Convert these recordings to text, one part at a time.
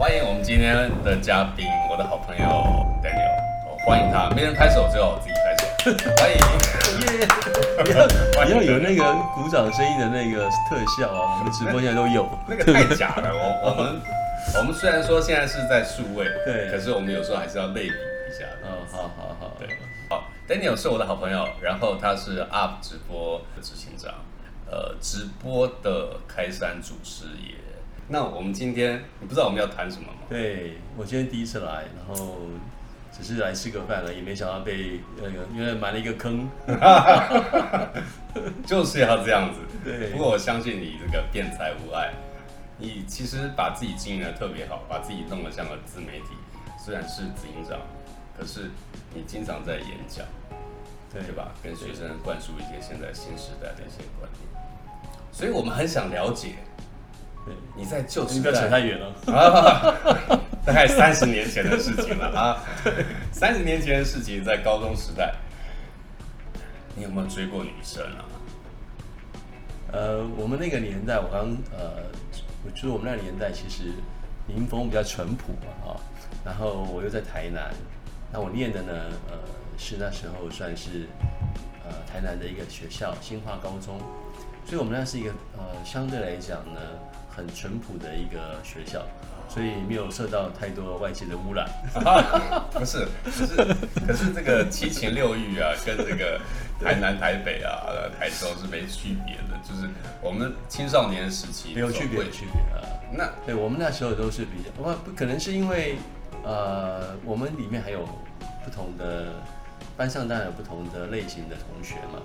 欢迎我们今天的嘉宾，我的好朋友 Daniel，哦欢迎他，没人拍手，只有我自己拍手，欢迎。你要有那个鼓掌声音的那个特效啊，我们直播现在都有。那个太假了，我我们我们虽然说现在是在数位，对可是我们有时候还是要类比一下。哦，好好好，对，好，Daniel 是我的好朋友，然后他是 UP 直播的执行长，呃，直播的开山祖师爷。那我们今天，你不知道我们要谈什么吗？对我今天第一次来，然后只是来吃个饭了，也没想到被那个因为埋了一个坑。就是要这样子。对不过我相信你这个辩才无碍，你其实把自己经营的特别好，把自己弄得像个自媒体。虽然是执行长，可是你经常在演讲，对对吧？跟学生灌输一些现在新时代的一些观念。所以我们很想了解对，你在旧时你不要扯太，远了。啊，大概三十年前的事情了啊。三十年前的事情，在高中时代，你有没有追过女生啊？呃，我们那个年代，我刚呃，我觉得我们那个年代其实民风比较淳朴嘛，啊，然后我又在台南，那我念的呢，呃，是那时候算是呃台南的一个学校，新化高中，所以我们那是一个呃相对来讲呢很淳朴的一个学校，所以没有受到太多外界的污染。不是，可是可是这个七情六欲啊，跟这个台南、台北啊、呃台中是没区别的，就是我们青少年时期没有区别，有区别啊。那对我们那时候都是比较，不不可能是因为呃，我们里面还有不同的班上当然有不同的类型的同学嘛。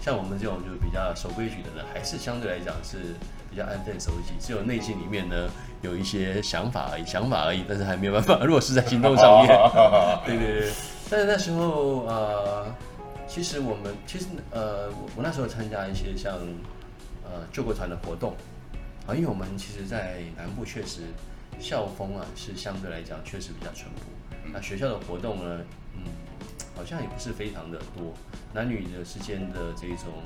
像我们这种就比较守规矩的人，还是相对来讲是比较安分守己，只有内心里面呢有一些想法而已，想法而已，但是还没有办法落实在行动上面。对对对，但是那时候呃，其实我们其实呃，我我那时候参加一些像呃救国团的活动啊，因为我们其实，在南部确实校风啊是相对来讲确实比较淳朴，那学校的活动呢，嗯，好像也不是非常的多，男女的之间的这种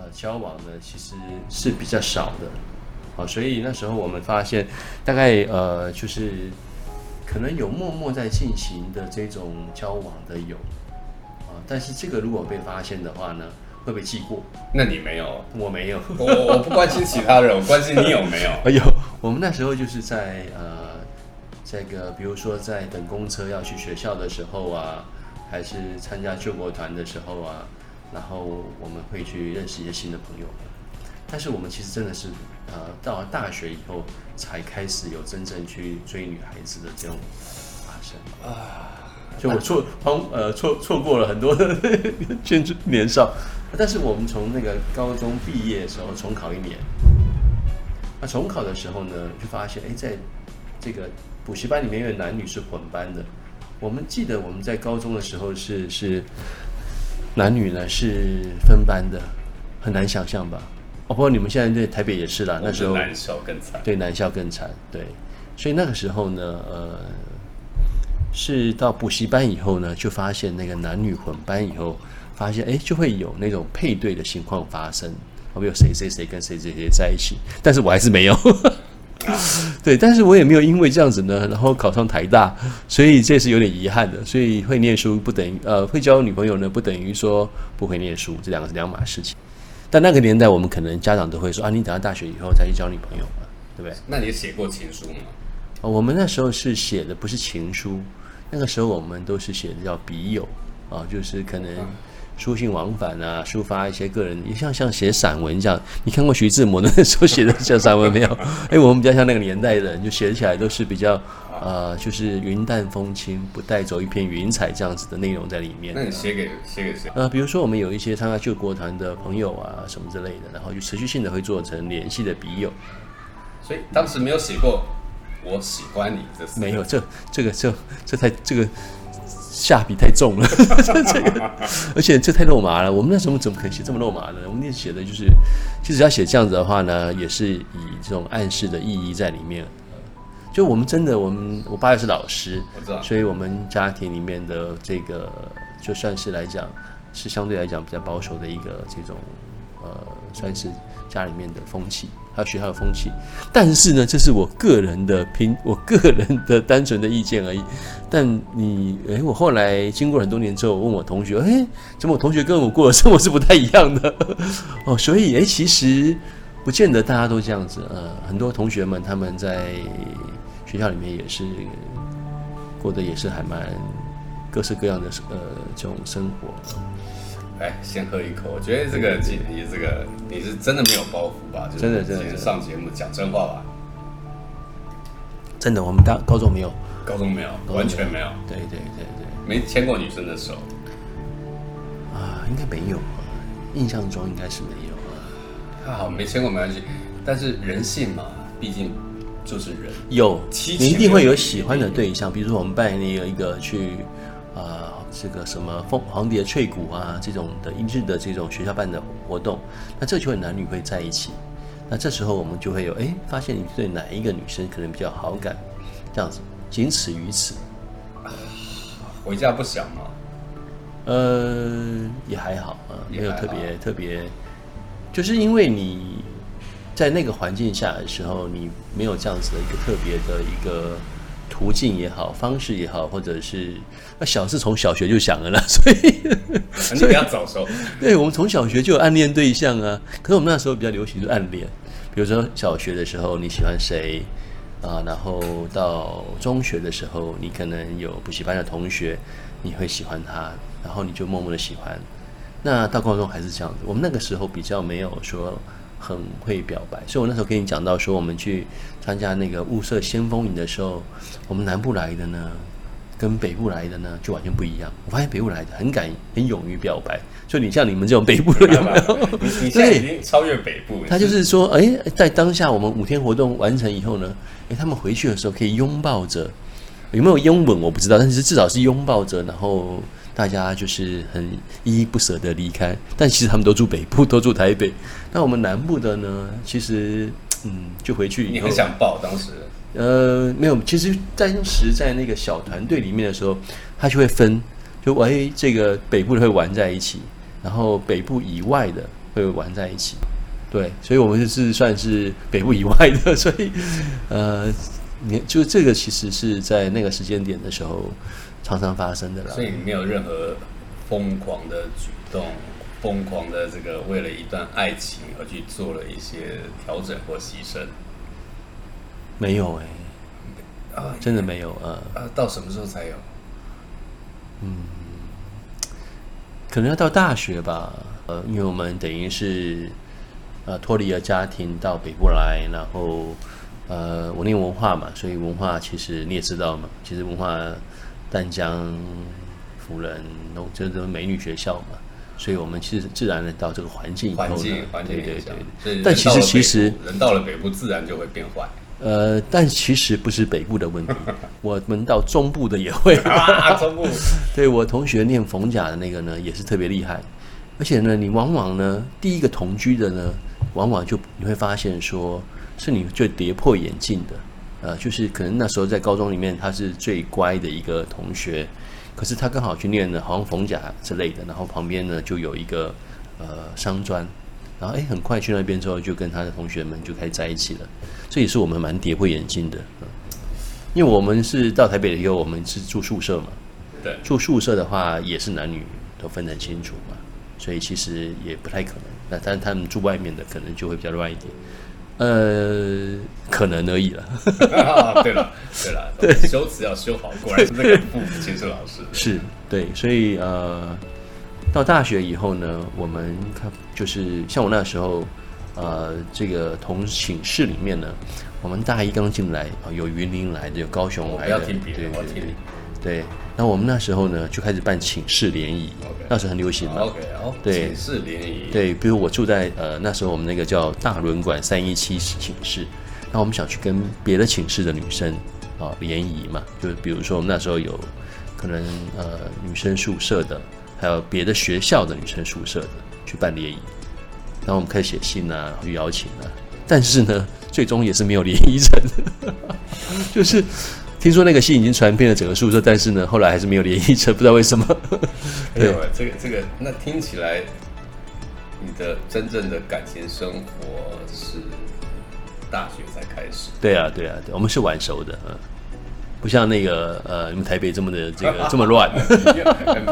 呃交往呢，其实是比较少的。好，所以那时候我们发现，大概呃就是可能有默默在进行的这种交往的有啊，但是这个如果被发现的话呢，会被记过。那你没有？我没有，我我不关心其他人，我关心你有没有。哎呦，我们那时候就是在呃这个，比如说在等公车要去学校的时候啊，还是参加救国团的时候啊，然后我们会去认识一些新的朋友们。但是我们其实真的是呃到了大学以后才开始有真正去追女孩子的这种发生啊。就我错荒呃错错过了很多 的年少，但是我们从那个高中毕业的时候重考一年，那重考的时候呢，就发现哎，在这个补习班里面，因为男女是混班的，我们记得我们在高中的时候是是男女呢是分班的，很难想象吧？哦，不过你们现在在台北也是啦，那时候男校更惨。对男校更惨，对，所以那个时候呢，呃，是到补习班以后呢，就发现那个男女混班以后，发现哎，就会有那种配对的情况发生，我们有谁谁谁跟谁谁谁在一起，但是我还是没有。对，但是我也没有因为这样子呢，然后考上台大，所以这是有点遗憾的。所以会念书不等于呃会交女朋友呢，不等于说不会念书，这两个是两码事情。但那个年代，我们可能家长都会说啊，你等到大学以后再去交女朋友嘛，对不对？那你写过情书吗？哦我们那时候是写的不是情书，那个时候我们都是写的叫笔友啊，就是可能书信往返啊，抒发一些个人，也像像写散文这样。你看过徐志摩的那时候写的像散文没有？哎，我们比较像那个年代的人，就写起来都是比较呃，就是云淡风轻，不带走一片云彩这样子的内容在里面。那你写给写给谁？呃，比如说我们有一些参加救国团的朋友啊，什么之类的，然后就持续性的会做成联系的笔友。所以当时没有写过“我喜欢你”这没有，这这个这这太这个下笔太重了，这这个，而且这太肉麻了。我们那时候怎么可能写这么肉麻呢？我们那写的就是，其实要写这样子的话呢，也是以这种暗示的意义在里面。就我们真的，我们我爸又是老师所以我们家庭里面的这个就算是来讲，是相对来讲比较保守的一个这种呃，算是家里面的风气，还有学校的风气。但是呢，这是我个人的评，我个人的单纯的意见而已。但你，诶，我后来经过很多年之后，问我同学，诶，怎么我同学跟我过的生活是不太一样的？哦，所以，诶，其实不见得大家都这样子。呃，很多同学们他们在学校里面也是过得也是还蛮各式各样的呃这种生活。哎，先喝一口。我觉得这个你你这个你是真的没有包袱吧？真的真的上节目讲真话吧？真的，我们大高中没有，高中没有，完全没有。对对对对，没牵过女生的手啊，应该没有啊，印象中应该是没有啊。还好没牵过没关系，但是人性嘛，毕竟就是人。有，你一定会有喜欢的对象，比如说我们扮演有一个去啊。这个什么凤黄蝶翠谷啊，这种的一日的这种学校办的活动，那这就会男女会在一起。那这时候我们就会有哎，发现你对哪一个女生可能比较好感，这样子，仅此于此。回家不想吗？呃，也还好啊，没有特别特别，就是因为你在那个环境下的时候，你没有这样子的一个特别的一个。途径也好，方式也好，或者是那小是从小学就想了啦，所以你比较早熟。对，我们从小学就有暗恋对象啊。可是我们那时候比较流行是暗恋，比如说小学的时候你喜欢谁啊，然后到中学的时候你可能有补习班的同学，你会喜欢他，然后你就默默的喜欢。那到高中还是这样子，我们那个时候比较没有说。很会表白，所以我那时候跟你讲到说，我们去参加那个物色先锋营的时候，我们南部来的呢，跟北部来的呢就完全不一样。我发现北部来的很敢、很勇于表白，所以你像你们这种北部的有没有？你现在已经超越北部。他就是说，哎，在当下我们五天活动完成以后呢，哎，他们回去的时候可以拥抱着，有没有拥吻我不知道，但是至少是拥抱着，然后。大家就是很依依不舍的离开，但其实他们都住北部，都住台北。那我们南部的呢？其实，嗯，就回去。你很想抱当时？呃，没有。其实当时在那个小团队里面的时候，他就会分，就哎，这个北部的会玩在一起，然后北部以外的会玩在一起。对，所以我们是算是北部以外的。所以，呃，你就这个其实是在那个时间点的时候。常常发生的啦，所以你没有任何疯狂的举动，疯狂的这个为了一段爱情而去做了一些调整或牺牲，没有哎，啊，真的没有啊，啊，到什么时候才有？嗯，可能要到大学吧，呃，因为我们等于是呃脱离了家庭到北部来，然后呃我念文化嘛，所以文化其实你也知道嘛，其实文化。淡江、辅仁，都这都是美女学校嘛，所以我们其实自然的到这个环境以后呢，对对对。但其实其实人到了北部，自然就会变坏。呃，但其实不是北部的问题，我们到中部的也会。中部，对我同学念逢甲的那个呢，也是特别厉害。而且呢，你往往呢，第一个同居的呢，往往就你会发现说，是你最跌破眼镜的。呃，就是可能那时候在高中里面，他是最乖的一个同学，可是他刚好去念了好像逢甲之类的，然后旁边呢就有一个呃商专，然后哎很快去那边之后就跟他的同学们就开始在一起了，这也是我们蛮跌破眼镜的，因为我们是到台北以后，我们是住宿舍嘛，对，住宿舍的话也是男女都分得清楚嘛，所以其实也不太可能，那但他们住外面的可能就会比较乱一点。呃，可能而已了。对了，对了，对，修辞要修好，果然是那个父母亲是老师。是对，所以呃，到大学以后呢，我们看就是像我那时候，呃，这个同寝室里面呢，我们大一刚进来啊，有云林来的，有高雄来的，对对对，对。那我们那时候呢，就开始办寝室联谊，那时候很流行嘛。OK，对，寝室联谊。对，比如我住在呃那时候我们那个叫大轮馆三一七寝室，那我们想去跟别的寝室的女生啊联谊嘛，就比如说我们那时候有可能呃女生宿舍的，还有别的学校的女生宿舍的去办联谊，然后我们开始写信啊去邀请啊，但是呢，最终也是没有联谊成，就是。听说那个信已经传遍了整个宿舍，但是呢，后来还是没有联谊成，不知道为什么。对，这个这个，那听起来，你你的真正的感情生活是大学才开始。对啊，对啊，对，我们是晚熟的，嗯，不像那个呃，你们台北这么的这个 这么乱，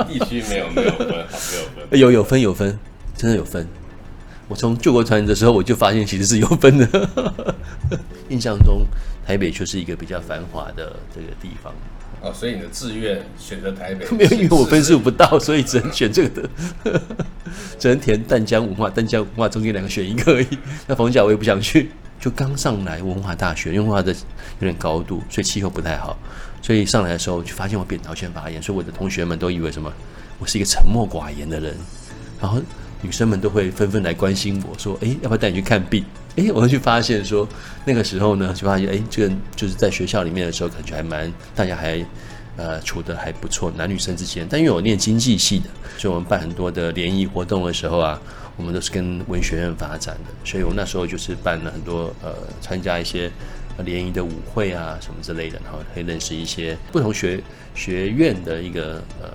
地区没有没有分，没有分，有有分 有分，真的有分。我从救国团的时候，我就发现其实是有分的。印象中，台北就是一个比较繁华的这个地方。哦，所以你的志愿选择台北？没有，因为我分数不到，所以只能选这个的。只能填淡江文化，淡江文化中间两个选一个而已。那逢甲我也不想去，就刚上来文化大学，因为文化的有点高度，所以气候不太好。所以上来的时候就发现我扁桃腺发炎，所以我的同学们都以为什么？我是一个沉默寡言的人，然后。女生们都会纷纷来关心我说：“哎，要不要带你去看病？”哎，我会去发现说，那个时候呢，就发现哎，这个就是在学校里面的时候，感觉还蛮大家还呃处的还不错，男女生之间。但因为我念经济系的，所以我们办很多的联谊活动的时候啊，我们都是跟文学院发展的，所以我那时候就是办了很多呃，参加一些联谊的舞会啊什么之类的，然后可以认识一些不同学学院的一个呃，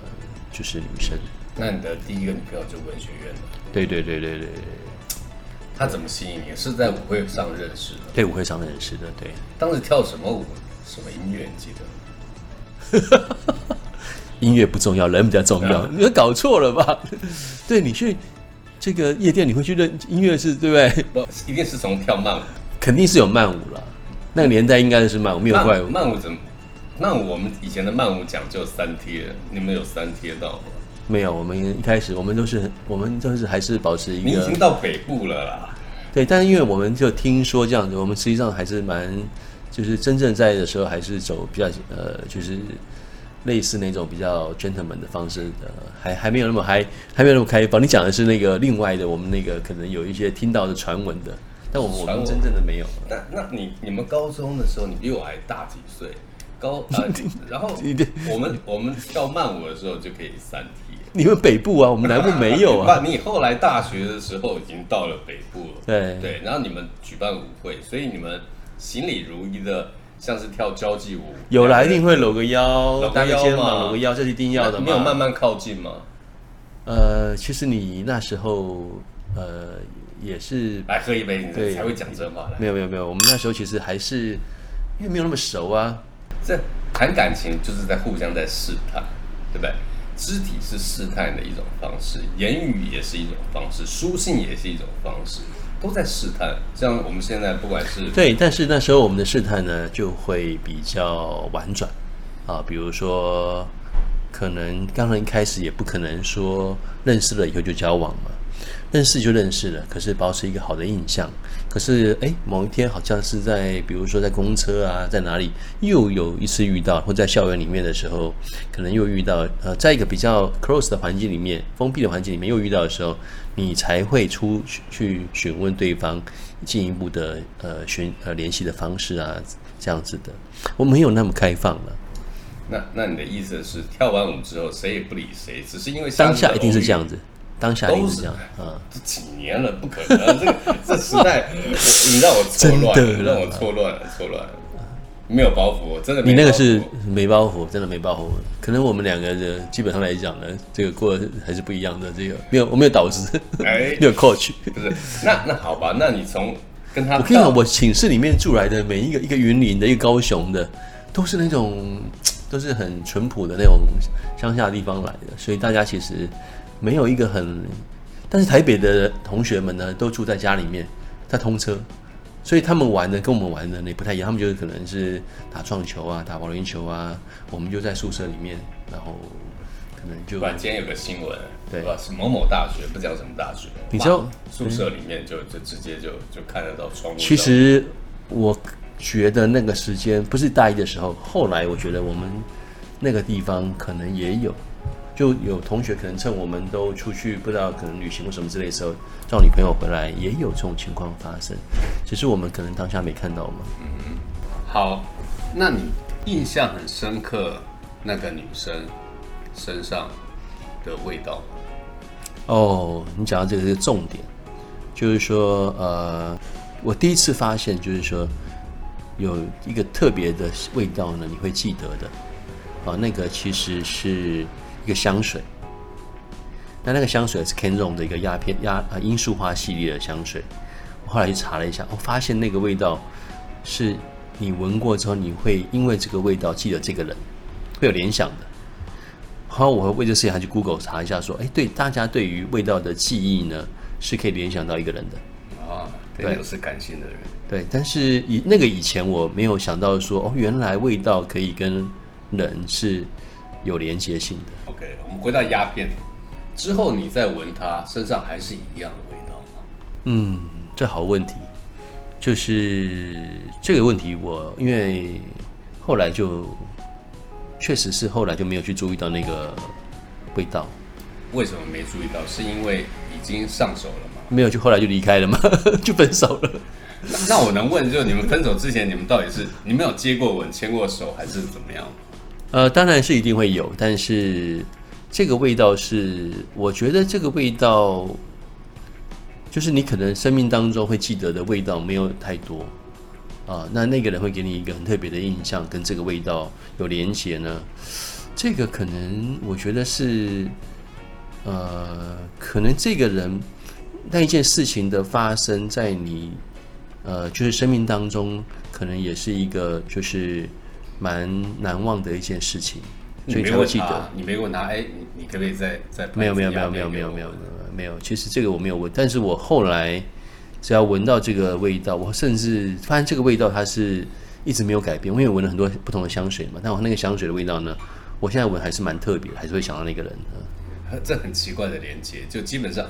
就是女生。那你的第一个女朋友就文学院的？对对对对对，他怎么吸引你？是在舞会上认识的？对，舞会上认识的。对，当时跳什么舞？什么音乐？记得？音乐不重要，人比较重要。你搞错了吧？对你去这个夜店，你会去认音乐是，对不对？不，一定是从跳慢舞。肯定是有慢舞了。那个年代应该是慢舞，没有快舞。慢舞怎么？那我们以前的慢舞讲究三贴，你们有三贴到吗？没有，我们一开始我们都是我们都是还是保持一个。你已经到北部了啦。对，但是因为我们就听说这样子，我们实际上还是蛮，就是真正在的时候还是走比较呃，就是类似那种比较 gentleman 的方式的，还还没有那么还还没有那么开放。你讲的是那个另外的，我们那个可能有一些听到的传闻的，但我们我们真正的没有。那那你你们高中的时候，你比我还大几岁？高 呃，然后我们我们跳慢舞的时候就可以三天。你们北部啊，我们南部没有啊。你后来大学的时候已经到了北部了，对对。然后你们举办舞会，所以你们行礼如一的，像是跳交际舞，有来一定会搂个腰，搂个腰嘛，搂个腰这是一定要的。没有慢慢靠近吗？呃，其实你那时候呃也是来喝一杯，你才会讲真话。没有没有没有，我们那时候其实还是因为没有那么熟啊。这谈感情就是在互相在试探，对不对？肢体是试探的一种方式，言语也是一种方式，书信也是一种方式，都在试探。像我们现在不管是对，但是那时候我们的试探呢，就会比较婉转啊，比如说，可能刚刚一开始也不可能说认识了以后就交往嘛。认识就认识了，可是保持一个好的印象。可是哎，某一天好像是在，比如说在公车啊，在哪里又有一次遇到，或在校园里面的时候，可能又遇到。呃，在一个比较 close 的环境里面，封闭的环境里面又遇到的时候，你才会出去询问对方进一步的呃询呃联系的方式啊，这样子的。我没有那么开放了。那那你的意思是，跳完舞之后谁也不理谁，只是因为当下一定是这样子。当下都是这样，啊，这几年了，不可能，这个 这时代，你让我错乱，让我错乱了，错乱了，没有包袱，真的。你那个是没包袱，真的没包袱。可能我们两个的基本上来讲呢，这个过还是不一样的。这个没有，我没有导师，哎，没有 coach，不是。那那好吧，那你从跟他，我跟你讲，我寝室里面住来的每一个，一个云林的，一个高雄的，都是那种都是很淳朴的那种乡下地方来的，所以大家其实。没有一个很，但是台北的同学们呢，都住在家里面，在通车，所以他们玩的跟我们玩的也不太一样。他们就是可能是打撞球啊，打保龄球啊，我们就在宿舍里面，然后可能就。晚间有个新闻，对吧？是某某大学，不讲什么大学，你知道宿舍里面就就直接就就看得到窗户。其实我觉得那个时间不是大一的时候，后来我觉得我们那个地方可能也有。就有同学可能趁我们都出去，不知道可能旅行或什么之类的时候，叫女朋友回来，也有这种情况发生。只是我们可能当下没看到嘛。嗯，好，那你印象很深刻那个女生身上的味道？哦，你讲到这个是重点，就是说，呃，我第一次发现，就是说有一个特别的味道呢，你会记得的。啊，那个其实是。一个香水，那那个香水是 Kenron 的一个鸦片鸦呃罂粟花系列的香水。我后来去查了一下，我发现那个味道是你闻过之后，你会因为这个味道记得这个人，会有联想的。后来我为这事情还去 Google 查一下，说，哎，对，大家对于味道的记忆呢，是可以联想到一个人的。啊，对对，有是感性的人。对，但是以那个以前我没有想到说，哦，原来味道可以跟人是有连接性的。OK，我们回到鸦片之后，你再闻它，身上还是一样的味道吗？嗯，这好问题，就是这个问题我，因为后来就确实是后来就没有去注意到那个味道，为什么没注意到？是因为已经上手了吗？没有就后来就离开了嘛，就分手了。那那我能问，就是你们分手之前，你们到底是你们有接过吻、牵过手，还是怎么样？呃，当然是一定会有，但是这个味道是，我觉得这个味道，就是你可能生命当中会记得的味道没有太多啊、那那个人会给你一个很特别的印象，跟这个味道有连结呢，这个可能我觉得是，呃，可能这个人那一件事情的发生在你，呃，就是生命当中，可能也是一个就是蛮难忘的一件事情，所以才会记得。，你没给我拿，哎，你你可不可以再再没有没有没有没有没有没有没有，其实这个我没有闻，但是我后来只要闻到这个味道，我甚至发现这个味道它是一直没有改变，因为我闻了很多不同的香水嘛，但我那个香水的味道呢，我现在闻还是蛮特别，还是会想到那个人。嗯这很奇怪的连接，就基本上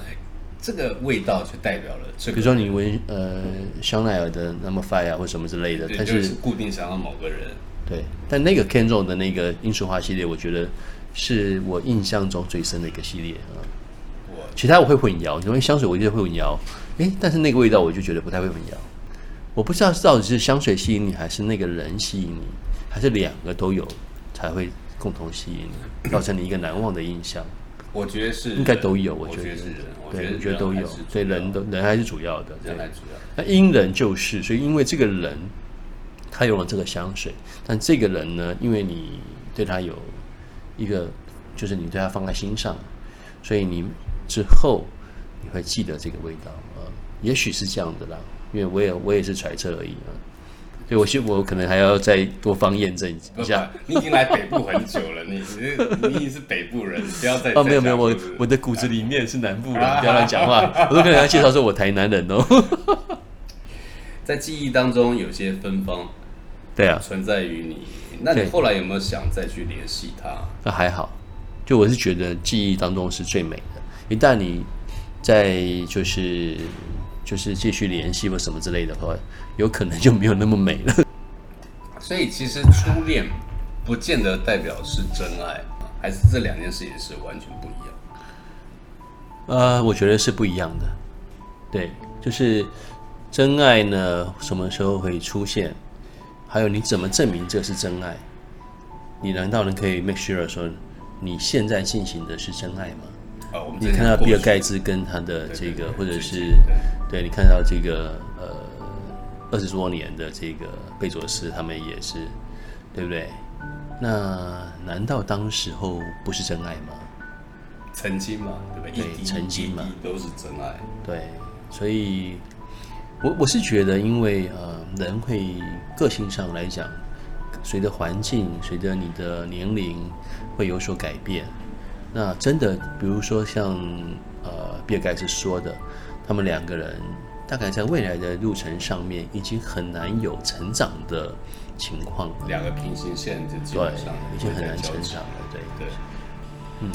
这个味道就代表了这个，比如说你闻呃香奈儿的 Number Five 啊或什么之类的，对，但就是是固定想到某个人。对，但那个 Kenzo 的那个罂粟花系列，我觉得是我印象中最深的一个系列啊。我其他我会混淆，因为香水我觉得会混淆，诶，但是那个味道我就觉得不太会混淆。我不知道到底是香水吸引你，还是那个人吸引你，还是两个都有才会共同吸引你，造成你一个难忘的印象。我觉得是应该都有我我觉得是人，我觉对，得我觉得都有人还是，对，人都人还是主要的。对人，来主要。那因人就是，所以因为这个人他用了这个香水，但这个人呢，因为你对他有一个，就是你对他放在心上，所以你之后你会记得这个味道啊、也许是这样的啦，因为我也我也是揣测而已啊。所以我希我可能还要再多方验证一下。，你已经来北部很久了，你你你已经是北部人，不要再哦，没有没有，我我的骨子里面是南部人，不要乱讲话。我都跟人家介绍说我台南人哦。在记忆当中有些芬芳对啊，存在于你，那你后来有没有想再去联系他？那还好，就我是觉得记忆当中是最美的。一旦你在就是就是继续联系或什么之类的话，有可能就没有那么美了。所以其实初恋不见得代表是真爱，还是这两件事也是完全不一样。呃，我觉得是不一样的。对，就是真爱呢，什么时候会出现？还有你怎么证明这是真爱？你难道能可以 make sure 说你现在进行的是真爱吗？啊，我们你看到比尔盖茨，跟他的这个，或者是对你看到这个呃二十多年的这个贝佐斯，他们也是，对不对？那难道当时候不是真爱吗？曾经嘛，对不对？对曾经嘛都是真爱。对，所以我我是觉得，因为呃人会个性上来讲，随着环境，随着你的年龄会有所改变。那真的，比如说像呃比尔盖茨说的，他们两个人大概在未来的路程上面，已经很难有成长的情况。两个平行线就基对本上，已经很难成长了。对，对，嗯，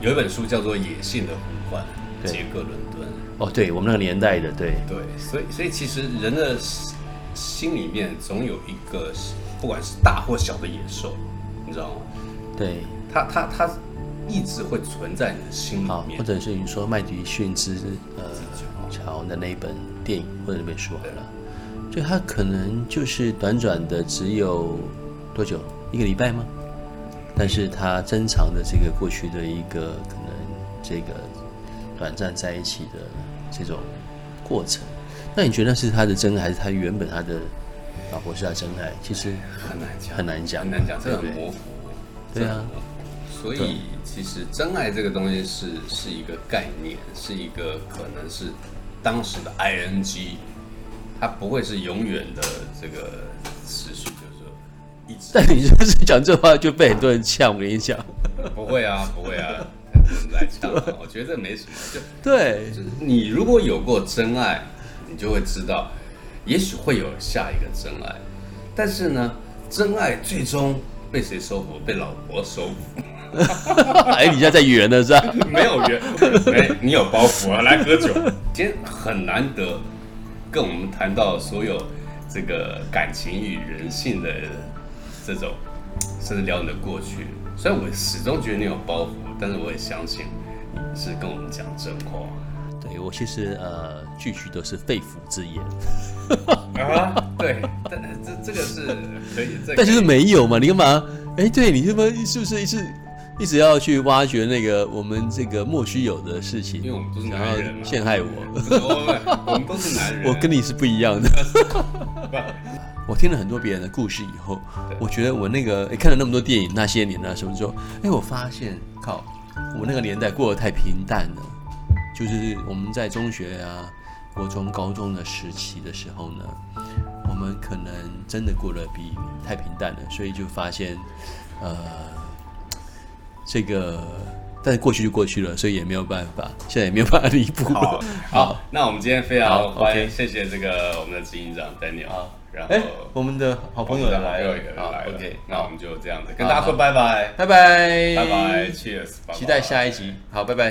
有一本书叫做《野性的呼唤》，杰克伦敦。哦，对我们那个年代的，对，对，所以所以其实人的心心里面总有一个，不管是大或小的野兽，你知道吗？对，它它它一直会存在你的心里，面或。者是你说麦迪逊之呃乔的那一本电影或者那本书好了，就他可能就是短短的只有多久一个礼拜吗？但是它珍藏的这个过去的一个可能这个短暂在一起的这种过程，那你觉得是他的真爱，还是他原本他的老婆是他真爱？其实很难讲，很难讲很难讲，这很模糊。对啊所以其实真爱这个东西是是一个概念，是一个可能是当时的 ing，它不会是永远的这个持续，就是说一直但你就是讲这话就被很多人呛，我跟你讲。不会啊，不会啊，很多人来呛啊，我觉得这没什么，就对，就是你如果有过真爱，你就会知道，也许会有下一个真爱，但是呢，真爱最终被谁收服？被老婆收服。哎，你现在在圆的是吧？没有圆，没你有包袱啊！来喝酒。今天很难得跟我们谈到所有这个感情与人性的这种，甚至聊你的过去。虽然我始终觉得你有包袱，但是我也相信你是跟我们讲真话。对我其实呃句句都是肺腑之言，啊，对，但这这个是可以，这但就是没有嘛，你干嘛？哎，对你这么是不是一直一直要去挖掘那个我们这个莫须有的事情，因为我们都是男人嘛陷害我？我我们都是男人，我跟你是不一样的。我听了很多别人的故事以后，我觉得我那个诶看了那么多电影，那些年啊什么之后，哎，我发现靠，我那个年代过得太平淡了。就是我们在中学啊、国中、高中的时期的时候呢，我们可能真的过得比太平淡了，所以就发现，呃，这个，但是过去就过去了，所以也没有办法，现在也没有办法弥补。好好，那我们今天非常好欢迎，谢谢这个我们的执行长 Daniel，好然后哎，我们的好朋友来了来了，OK，那我们就这样子跟大家说拜拜，拜拜，拜拜，Cheers，拜拜。期待下一集，好，拜拜。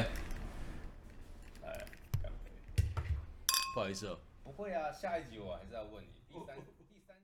来干杯不好意思哦。不会啊，下一集我还是要问。